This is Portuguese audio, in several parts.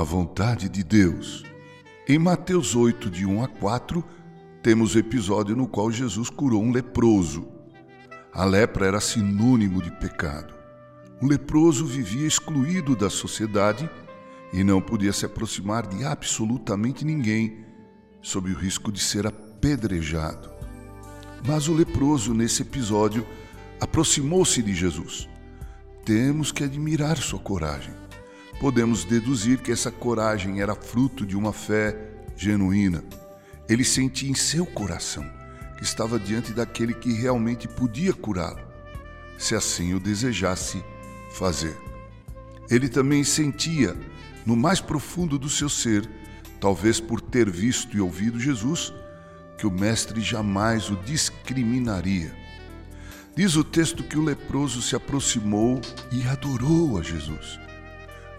a vontade de Deus. Em Mateus 8, de 1 a 4, temos o episódio no qual Jesus curou um leproso. A lepra era sinônimo de pecado. O leproso vivia excluído da sociedade e não podia se aproximar de absolutamente ninguém, sob o risco de ser apedrejado. Mas o leproso, nesse episódio, aproximou-se de Jesus. Temos que admirar sua coragem. Podemos deduzir que essa coragem era fruto de uma fé genuína. Ele sentia em seu coração que estava diante daquele que realmente podia curá-lo, se assim o desejasse fazer. Ele também sentia, no mais profundo do seu ser, talvez por ter visto e ouvido Jesus, que o Mestre jamais o discriminaria. Diz o texto que o leproso se aproximou e adorou a Jesus.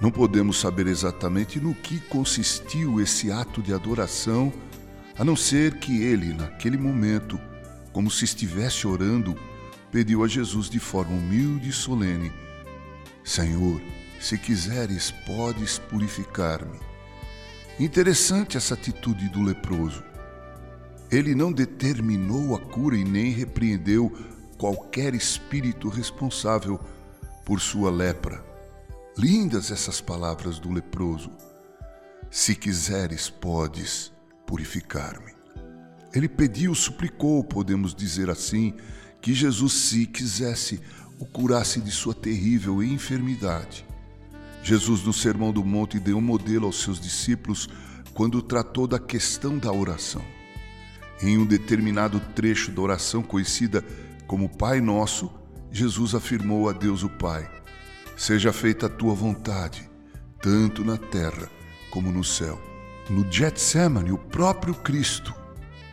Não podemos saber exatamente no que consistiu esse ato de adoração, a não ser que ele, naquele momento, como se estivesse orando, pediu a Jesus de forma humilde e solene: Senhor, se quiseres, podes purificar-me. Interessante essa atitude do leproso. Ele não determinou a cura e nem repreendeu qualquer espírito responsável por sua lepra. Lindas essas palavras do leproso. Se quiseres, podes purificar-me. Ele pediu, suplicou, podemos dizer assim, que Jesus, se quisesse, o curasse de sua terrível enfermidade. Jesus, no Sermão do Monte, deu um modelo aos seus discípulos quando tratou da questão da oração. Em um determinado trecho da oração conhecida como Pai Nosso, Jesus afirmou a Deus o Pai: Seja feita a tua vontade, tanto na terra como no céu. No Getsemane, o próprio Cristo,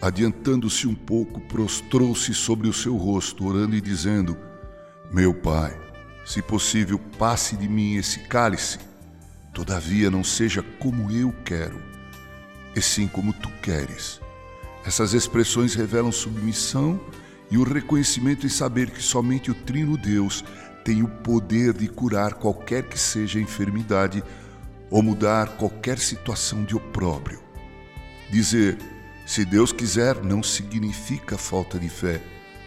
adiantando-se um pouco, prostrou-se sobre o seu rosto, orando e dizendo: Meu Pai, se possível, passe de mim esse cálice, todavia não seja como eu quero, e sim como tu queres. Essas expressões revelam submissão e o reconhecimento em saber que somente o Trino Deus tem o poder de curar qualquer que seja a enfermidade ou mudar qualquer situação de opróbrio. Dizer, se Deus quiser, não significa falta de fé.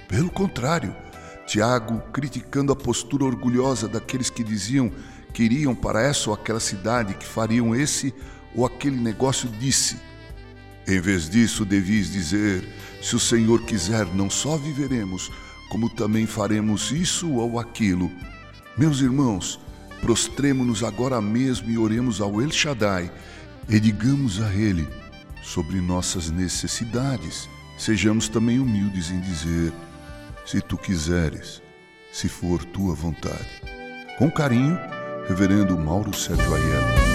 Pelo contrário, Tiago, criticando a postura orgulhosa daqueles que diziam que iriam para essa ou aquela cidade, que fariam esse ou aquele negócio, disse: Em vez disso, devis dizer: se o Senhor quiser, não só viveremos, como também faremos isso ou aquilo. Meus irmãos, prostremo-nos agora mesmo e oremos ao El Shaddai e digamos a Ele sobre nossas necessidades. Sejamos também humildes em dizer: se tu quiseres, se for tua vontade. Com carinho, Reverendo Mauro Sérgio Aiello.